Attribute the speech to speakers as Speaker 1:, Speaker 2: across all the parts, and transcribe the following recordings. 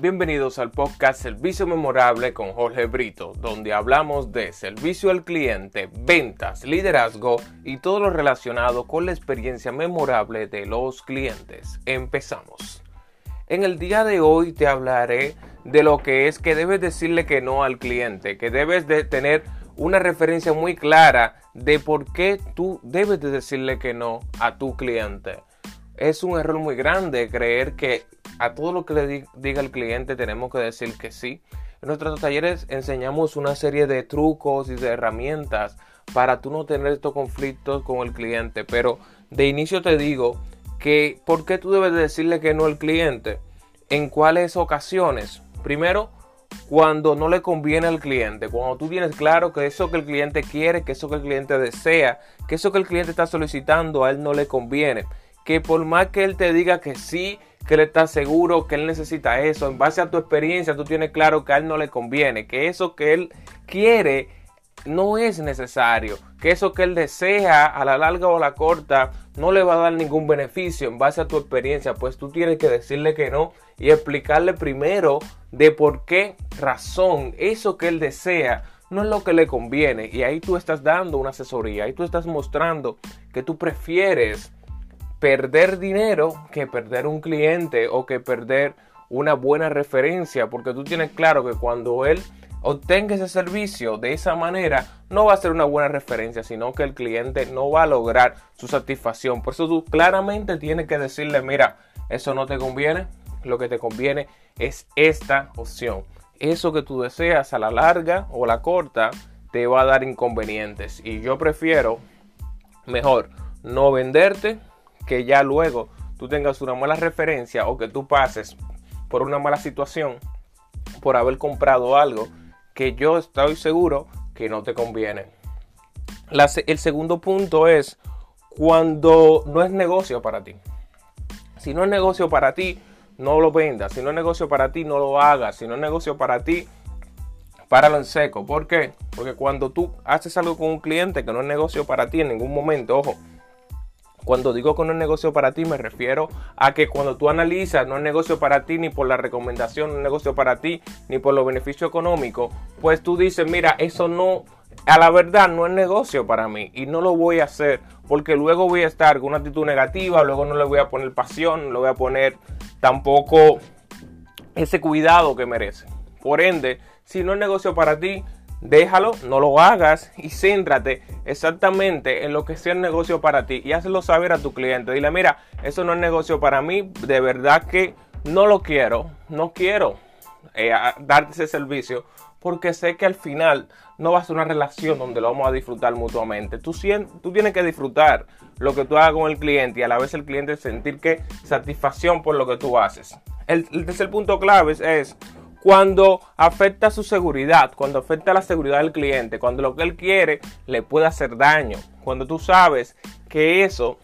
Speaker 1: Bienvenidos al podcast Servicio Memorable con Jorge Brito, donde hablamos de servicio al cliente, ventas, liderazgo y todo lo relacionado con la experiencia memorable de los clientes. Empezamos. En el día de hoy te hablaré de lo que es que debes decirle que no al cliente, que debes de tener una referencia muy clara de por qué tú debes de decirle que no a tu cliente. Es un error muy grande creer que a todo lo que le diga el cliente tenemos que decir que sí. En nuestros talleres enseñamos una serie de trucos y de herramientas para tú no tener estos conflictos con el cliente. Pero de inicio te digo que ¿por qué tú debes decirle que no al cliente? ¿En cuáles ocasiones? Primero, cuando no le conviene al cliente, cuando tú tienes claro que eso que el cliente quiere, que eso que el cliente desea, que eso que el cliente está solicitando a él no le conviene, que por más que él te diga que sí, que él está seguro que él necesita eso, en base a tu experiencia tú tienes claro que a él no le conviene, que eso que él quiere no es necesario, que eso que él desea a la larga o a la corta no le va a dar ningún beneficio en base a tu experiencia, pues tú tienes que decirle que no y explicarle primero de por qué razón eso que él desea no es lo que le conviene. Y ahí tú estás dando una asesoría, ahí tú estás mostrando que tú prefieres perder dinero que perder un cliente o que perder una buena referencia, porque tú tienes claro que cuando él obtenga ese servicio de esa manera, no va a ser una buena referencia, sino que el cliente no va a lograr su satisfacción. Por eso tú claramente tienes que decirle, mira, eso no te conviene, lo que te conviene es esta opción. Eso que tú deseas a la larga o la corta te va a dar inconvenientes. Y yo prefiero mejor no venderte que ya luego tú tengas una mala referencia o que tú pases por una mala situación por haber comprado algo que yo estoy seguro que no te conviene. el segundo punto es cuando no es negocio para ti. Si no es negocio para ti, no lo vendas. Si no es negocio para ti, no lo hagas. Si no es negocio para ti, páralo en seco. ¿Por qué? Porque cuando tú haces algo con un cliente que no es negocio para ti en ningún momento, ojo, cuando digo que no es negocio para ti, me refiero a que cuando tú analizas, no es negocio para ti ni por la recomendación, no es negocio para ti ni por los beneficios económicos, pues tú dices, mira, eso no, a la verdad no es negocio para mí y no lo voy a hacer porque luego voy a estar con una actitud negativa, luego no le voy a poner pasión, no le voy a poner tampoco ese cuidado que merece. Por ende, si no es negocio para ti, déjalo, no lo hagas y céntrate exactamente en lo que sea el negocio para ti y hazlo saber a tu cliente. Dile, mira, eso no es negocio para mí, de verdad que no lo quiero, no quiero eh, darte ese servicio porque sé que al final no va a ser una relación donde lo vamos a disfrutar mutuamente. Tú, tú tienes que disfrutar lo que tú hagas con el cliente y a la vez el cliente sentir que satisfacción por lo que tú haces. El, el tercer punto clave es cuando afecta su seguridad, cuando afecta la seguridad del cliente, cuando lo que él quiere le puede hacer daño, cuando tú sabes que eso,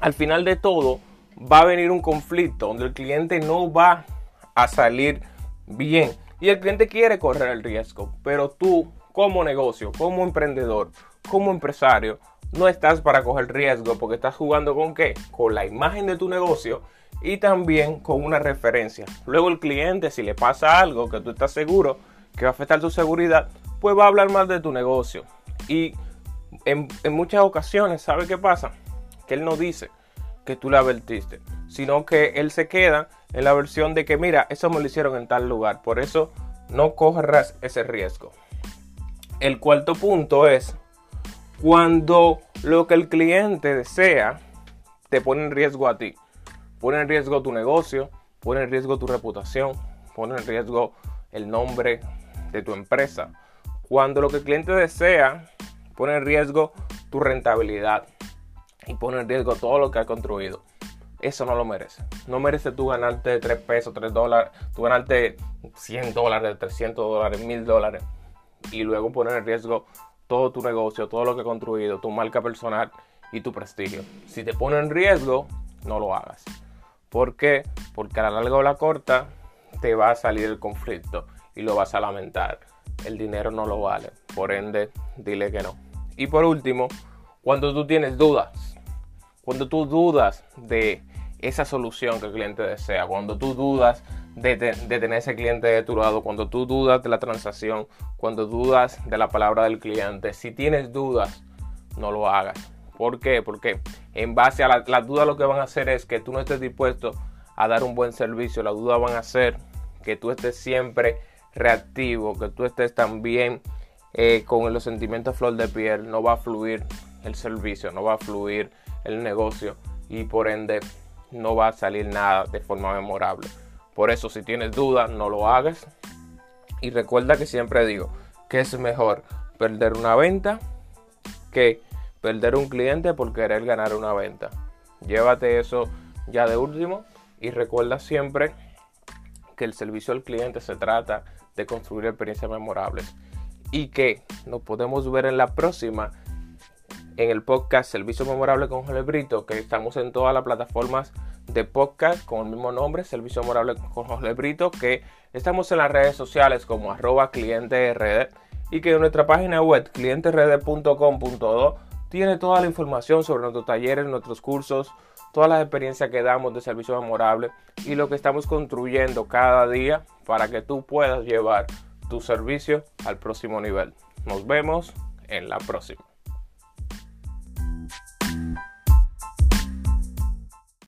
Speaker 1: al final de todo, va a venir un conflicto donde el cliente no va a salir bien. Y el cliente quiere correr el riesgo, pero tú como negocio, como emprendedor, como empresario, no estás para coger riesgo porque estás jugando con qué? Con la imagen de tu negocio y también con una referencia. Luego el cliente, si le pasa algo que tú estás seguro que va a afectar tu seguridad, pues va a hablar más de tu negocio. Y en, muchas ocasiones, ¿sabe qué pasa? Que él no dice que tú le advertiste, sino que él se queda en la versión de que, mira, eso me lo hicieron en tal lugar, por eso no corras ese riesgo. El cuarto punto es cuando lo que el cliente desea te pone en riesgo a ti pone en riesgo tu negocio, pone en riesgo tu reputación, pone en riesgo el nombre de tu empresa. Cuando lo que el cliente desea pone en riesgo tu rentabilidad y pone en riesgo todo lo que has construido. Eso no lo merece. No merece tú ganarte 3 pesos, 3 dólares, tú ganarte 100 dólares, 300 dólares, 1000 dólares y luego poner en riesgo todo tu negocio, todo lo que has construido, tu marca personal y tu prestigio. Si te pone en riesgo, no lo hagas. ¿Por qué? Porque a la larga o la corta te va a salir el conflicto y lo vas a lamentar. El dinero no lo vale. Por ende, dile que no. Y por último, cuando tú tienes dudas, cuando tú dudas de esa solución que el cliente desea, cuando tú dudas de, tener ese cliente de tu lado, cuando tú dudas de la transacción, cuando dudas de la palabra del cliente. Si tienes dudas, no lo hagas. ¿Por qué? Porque en base a las dudas lo que van a hacer es que tú no estés dispuesto a dar un buen servicio. Las dudas van a hacer que tú estés siempre reactivo, que tú estés también eh, con los sentimientos flor de piel. No va a fluir el servicio, no va a fluir el negocio y por ende no va a salir nada de forma memorable. Por eso si tienes dudas no lo hagas. Y recuerda que siempre digo que es mejor perder una venta que perder un cliente por querer ganar una venta. Llévate eso ya de último y recuerda siempre que el servicio al cliente se trata de construir experiencias memorables y que nos podemos ver en la próxima en el podcast Servicio Memorable con Jorge Brito, que estamos en todas las plataformas de podcast con el mismo nombre, Servicio Memorable con Jorge Brito, que estamos en las redes sociales como arroba clienterd y que en nuestra página web clienterd.com.do tiene toda la información sobre nuestros talleres, nuestros cursos, todas las experiencias que damos de servicio memorable y lo que estamos construyendo cada día para que tú puedas llevar tu servicio al próximo nivel. Nos vemos en la próxima.